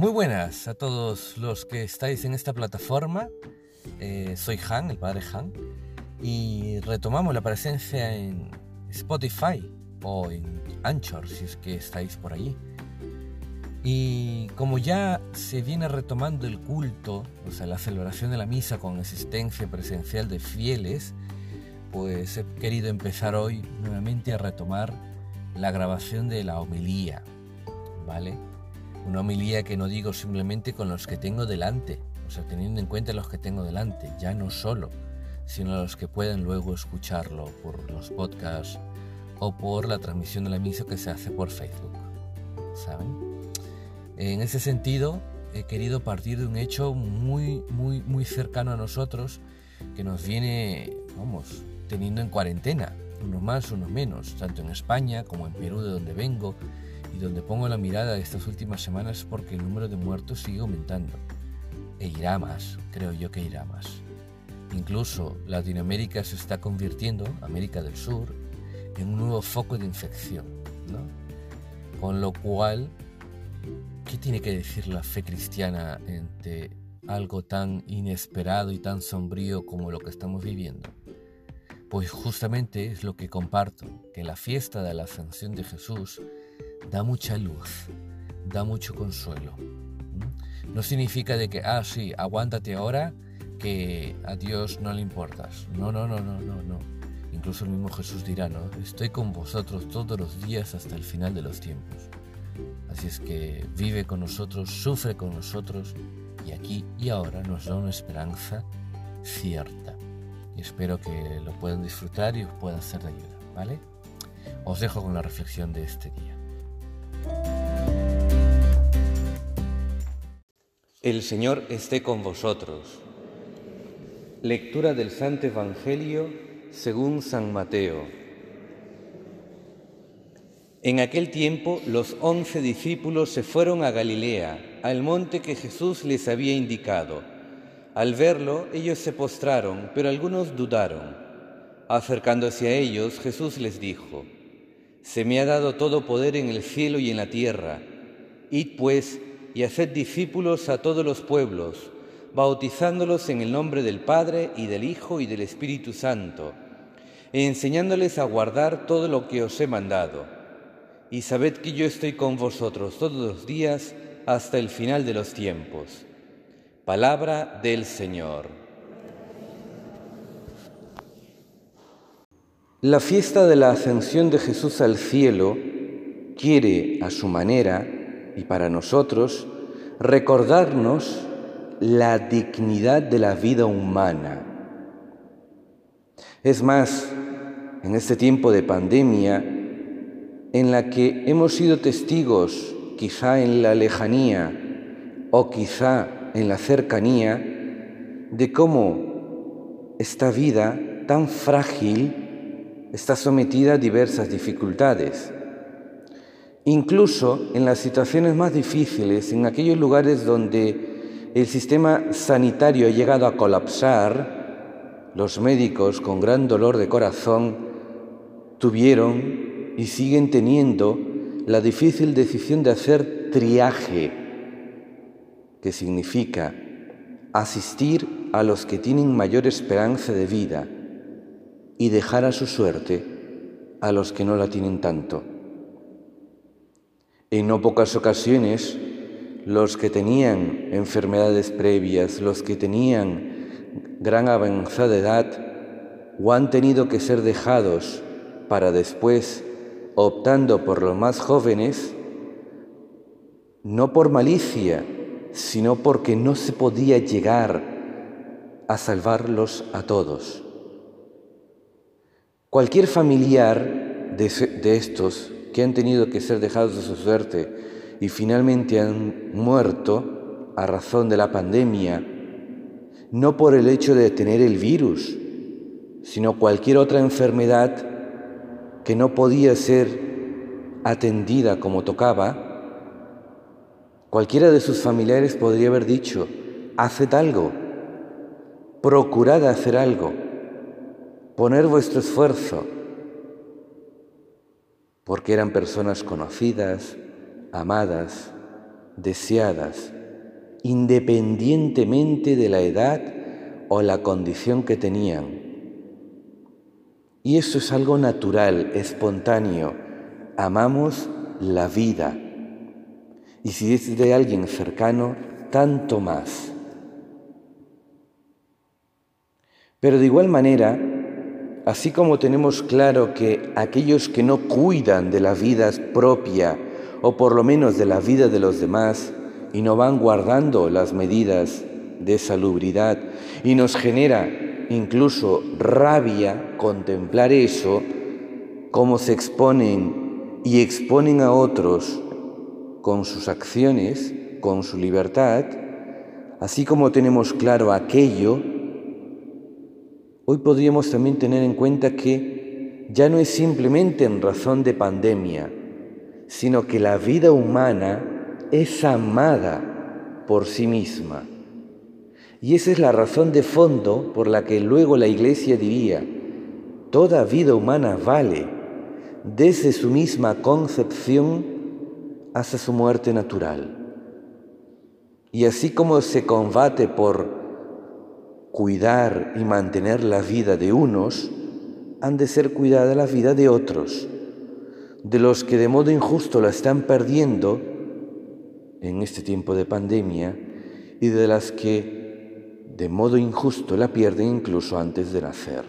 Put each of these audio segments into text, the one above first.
Muy buenas a todos los que estáis en esta plataforma. Eh, soy Han, el padre Han, y retomamos la presencia en Spotify o en Anchor, si es que estáis por allí. Y como ya se viene retomando el culto, o sea, la celebración de la misa con asistencia presencial de fieles, pues he querido empezar hoy nuevamente a retomar la grabación de la homilía, ¿vale? Una homilía que no digo simplemente con los que tengo delante, o sea, teniendo en cuenta los que tengo delante, ya no solo, sino los que pueden luego escucharlo por los podcasts o por la transmisión de la misa que se hace por Facebook, ¿saben? En ese sentido, he querido partir de un hecho muy, muy, muy cercano a nosotros que nos viene, vamos, teniendo en cuarentena, unos más, unos menos, tanto en España como en Perú, de donde vengo, y donde pongo la mirada estas últimas semanas porque el número de muertos sigue aumentando. E irá más, creo yo que irá más. Incluso Latinoamérica se está convirtiendo, América del Sur, en un nuevo foco de infección. ¿no? Con lo cual, ¿qué tiene que decir la fe cristiana ante algo tan inesperado y tan sombrío como lo que estamos viviendo? Pues justamente es lo que comparto, que la fiesta de la ascensión de Jesús da mucha luz, da mucho consuelo. No significa de que, ah, sí, aguántate ahora, que a Dios no le importas. No, no, no, no, no, no. Incluso el mismo Jesús dirá, ¿no? Estoy con vosotros todos los días hasta el final de los tiempos. Así es que vive con nosotros, sufre con nosotros y aquí y ahora nos da una esperanza cierta espero que lo puedan disfrutar y os pueda ser de ayuda, ¿vale? Os dejo con la reflexión de este día. El Señor esté con vosotros. Lectura del Santo Evangelio según San Mateo. En aquel tiempo los once discípulos se fueron a Galilea, al monte que Jesús les había indicado. Al verlo, ellos se postraron, pero algunos dudaron. Acercándose a ellos, Jesús les dijo, Se me ha dado todo poder en el cielo y en la tierra. Id pues y haced discípulos a todos los pueblos, bautizándolos en el nombre del Padre y del Hijo y del Espíritu Santo, e enseñándoles a guardar todo lo que os he mandado. Y sabed que yo estoy con vosotros todos los días hasta el final de los tiempos. Palabra del Señor. La fiesta de la ascensión de Jesús al cielo quiere, a su manera, y para nosotros, recordarnos la dignidad de la vida humana. Es más, en este tiempo de pandemia, en la que hemos sido testigos, quizá en la lejanía o quizá en la cercanía de cómo esta vida tan frágil está sometida a diversas dificultades. Incluso en las situaciones más difíciles, en aquellos lugares donde el sistema sanitario ha llegado a colapsar, los médicos con gran dolor de corazón tuvieron y siguen teniendo la difícil decisión de hacer triaje que significa asistir a los que tienen mayor esperanza de vida y dejar a su suerte a los que no la tienen tanto. En no pocas ocasiones, los que tenían enfermedades previas, los que tenían gran avanzada edad, o han tenido que ser dejados para después, optando por los más jóvenes, no por malicia, sino porque no se podía llegar a salvarlos a todos. Cualquier familiar de, estos que han tenido que ser dejados de su suerte y finalmente han muerto a razón de la pandemia, no por el hecho de tener el virus, sino cualquier otra enfermedad que no podía ser atendida como tocaba, Cualquiera de sus familiares podría haber dicho, haced algo, procurad hacer algo, poner vuestro esfuerzo, porque eran personas conocidas, amadas, deseadas, independientemente de la edad o la condición que tenían. Y eso es algo natural, espontáneo. Amamos la vida. Y si es de alguien cercano, tanto más. Pero de igual manera, así como tenemos claro que aquellos que no cuidan de la vida propia, o por lo menos de la vida de los demás, y no van guardando las medidas de salubridad, y nos genera incluso rabia contemplar eso, cómo se exponen y exponen a otros con sus acciones, con su libertad, así como tenemos claro aquello, hoy podríamos también tener en cuenta que ya no es simplemente en razón de pandemia, sino que la vida humana es amada por sí misma. Y esa es la razón de fondo por la que luego la Iglesia diría, toda vida humana vale, desde su misma concepción hasta su muerte natural. Y así como se combate por cuidar y mantener la vida de unos, han de ser cuidada la vida de otros, de los que de modo injusto la están perdiendo en este tiempo de pandemia y de las que de modo injusto la pierden incluso antes de nacer.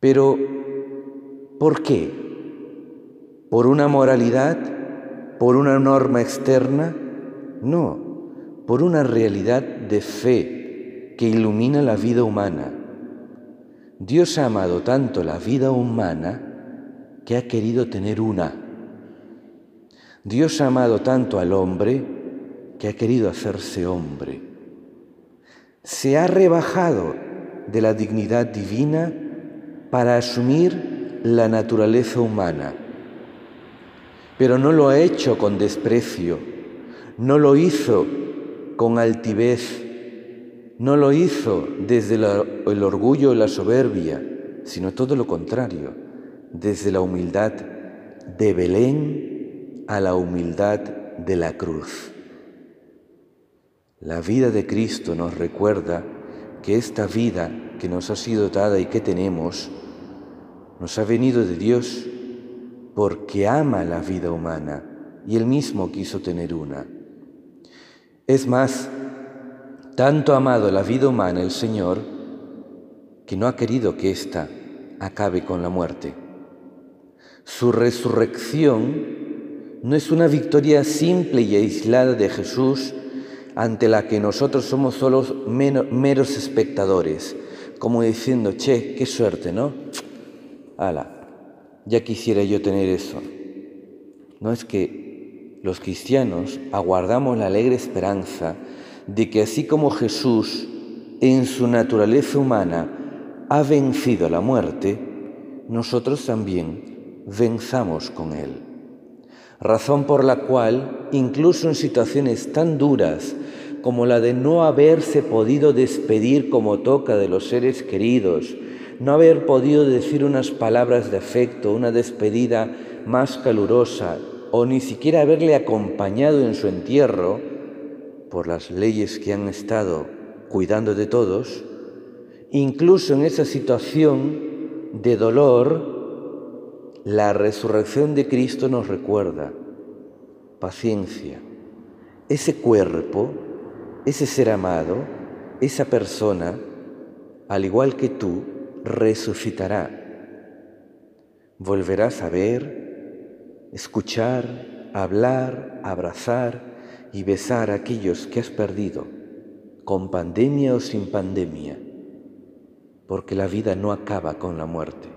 Pero, ¿por qué? ¿Por una moralidad? ¿Por una norma externa? No, por una realidad de fe que ilumina la vida humana. Dios ha amado tanto la vida humana que ha querido tener una. Dios ha amado tanto al hombre que ha querido hacerse hombre se ha rebajado de la dignidad divina para asumir la naturaleza humana. Pero no lo ha hecho con desprecio, no lo hizo con altivez, no lo hizo desde el orgullo o la soberbia, sino todo lo contrario, desde la humildad de Belén a la humildad de la cruz. La vida de Cristo nos recuerda que esta vida que nos ha sido dada y que tenemos nos ha venido de Dios porque ama la vida humana y Él mismo quiso tener una. Es más, tanto ha amado la vida humana el Señor que no ha querido que ésta acabe con la muerte. Su resurrección no es una victoria simple y aislada de Jesús ante la que nosotros somos solo meros espectadores, como diciendo, che, qué suerte, ¿no? Ala, ya quisiera yo tener eso. No es que los cristianos aguardamos la alegre esperanza de que así como Jesús en su naturaleza humana ha vencido la muerte, nosotros también venzamos con Él. Razón por la cual, incluso en situaciones tan duras como la de no haberse podido despedir como toca de los seres queridos, no haber podido decir unas palabras de afecto, una despedida más calurosa, o ni siquiera haberle acompañado en su entierro, por las leyes que han estado cuidando de todos, incluso en esa situación de dolor, la resurrección de Cristo nos recuerda paciencia. Ese cuerpo ese ser amado, esa persona, al igual que tú, resucitará. Volverás a ver, escuchar, hablar, abrazar y besar a aquellos que has perdido, con pandemia o sin pandemia, porque la vida no acaba con la muerte.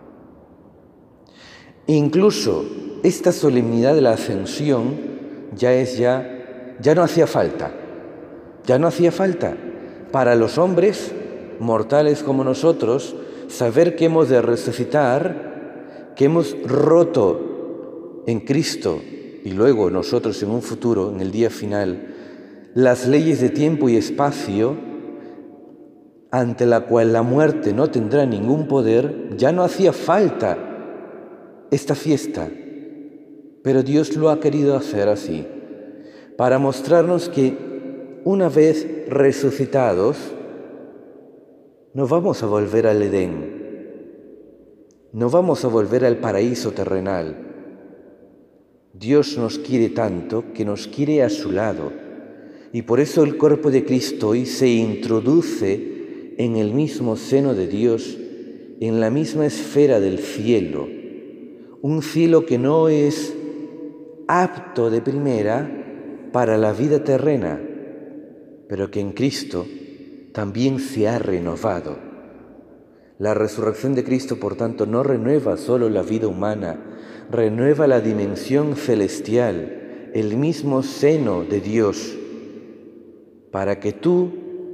Incluso esta solemnidad de la ascensión ya es ya, ya no hacía falta ya no hacía falta para los hombres mortales como nosotros saber que hemos de resucitar, que hemos roto en Cristo y luego nosotros en un futuro, en el día final, las leyes de tiempo y espacio ante la cual la muerte no tendrá ningún poder, ya no hacía falta esta fiesta, pero Dios lo ha querido hacer así, para mostrarnos que una vez resucitados, no vamos a volver al Edén, no vamos a volver al paraíso terrenal. Dios nos quiere tanto que nos quiere a su lado y por eso el cuerpo de Cristo hoy se introduce en el mismo seno de Dios, en la misma esfera del cielo, un cielo que no es apto de primera para la vida terrena, pero que en Cristo también se ha renovado. La resurrección de Cristo, por tanto, no renueva solo la vida humana, renueva la dimensión celestial, el mismo seno de Dios, para que tú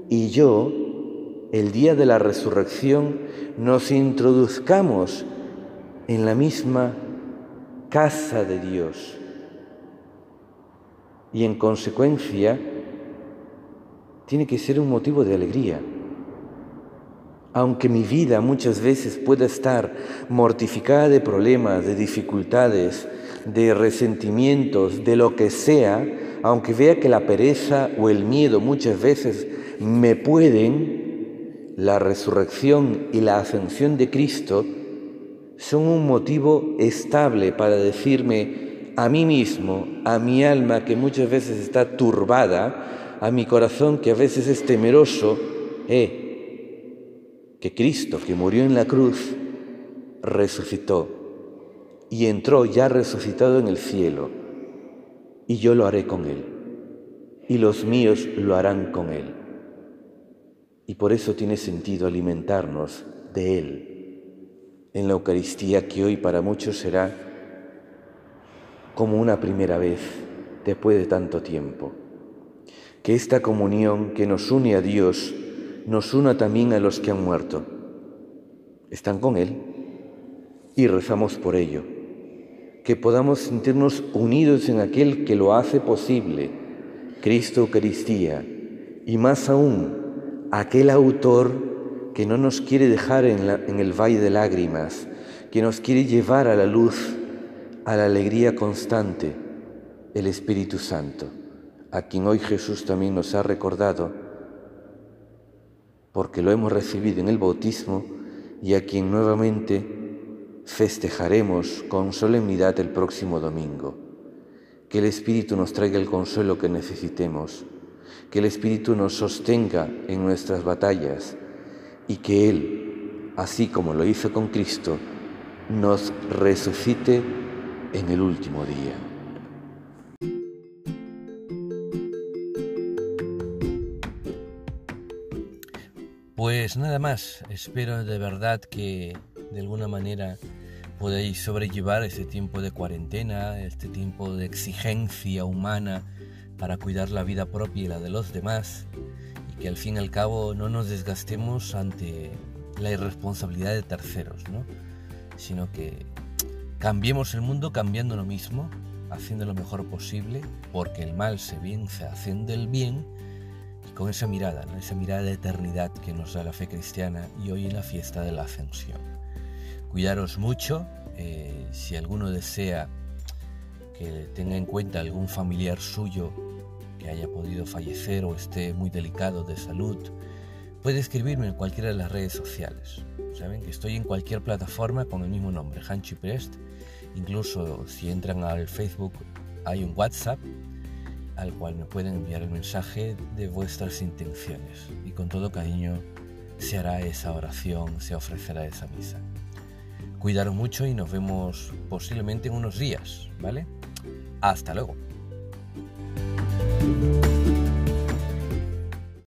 y yo, el día de la resurrección, nos introduzcamos en la misma casa de Dios. Y en consecuencia, tiene que ser un motivo de alegría. Aunque mi vida muchas veces pueda estar mortificada de problemas, de dificultades, de resentimientos, de lo que sea, aunque vea que la pereza o el miedo muchas veces me pueden, la resurrección y la ascensión de Cristo son un motivo estable para decirme a mí mismo, a mi alma que muchas veces está turbada, a mi corazón que a veces es temeroso, eh, que Cristo, que murió en la cruz, resucitó y entró ya resucitado en el cielo, y yo lo haré con Él, y los míos lo harán con Él. Y por eso tiene sentido alimentarnos de Él en la Eucaristía que hoy para muchos será como una primera vez después de tanto tiempo. Que esta comunión que nos une a Dios nos una también a los que han muerto. Están con Él y rezamos por ello. Que podamos sentirnos unidos en aquel que lo hace posible, Cristo Eucaristía, y más aún aquel autor que no nos quiere dejar en, en el valle de lágrimas, que nos quiere llevar a la luz, a la alegría constante, el Espíritu Santo, a quien hoy Jesús también nos ha recordado porque lo hemos recibido en el bautismo y a quien nuevamente festejaremos con solemnidad el próximo domingo. Que el Espíritu nos traiga el consuelo que necesitemos, que el Espíritu nos sostenga en nuestras batallas y que Él, así como lo hizo con Cristo, nos resucite en el último día. Pues nada más, espero de verdad que de alguna manera podáis sobrellevar este tiempo de cuarentena, este tiempo de exigencia humana para cuidar la vida propia y la de los demás y que al fin y al cabo no nos desgastemos ante la irresponsabilidad de terceros, ¿no? sino que cambiemos el mundo cambiando lo mismo, haciendo lo mejor posible, porque el mal se vence haciendo el bien con esa mirada, esa mirada de eternidad que nos da la fe cristiana y hoy en la fiesta de la ascensión. Cuidaros mucho, eh, si alguno desea que tenga en cuenta algún familiar suyo que haya podido fallecer o esté muy delicado de salud, puede escribirme en cualquiera de las redes sociales. Saben que estoy en cualquier plataforma con el mismo nombre, Hanchi Prest. Incluso si entran al Facebook hay un WhatsApp al cual me pueden enviar el mensaje de vuestras intenciones y con todo cariño se hará esa oración, se ofrecerá esa misa. Cuidaros mucho y nos vemos posiblemente en unos días, ¿vale? Hasta luego.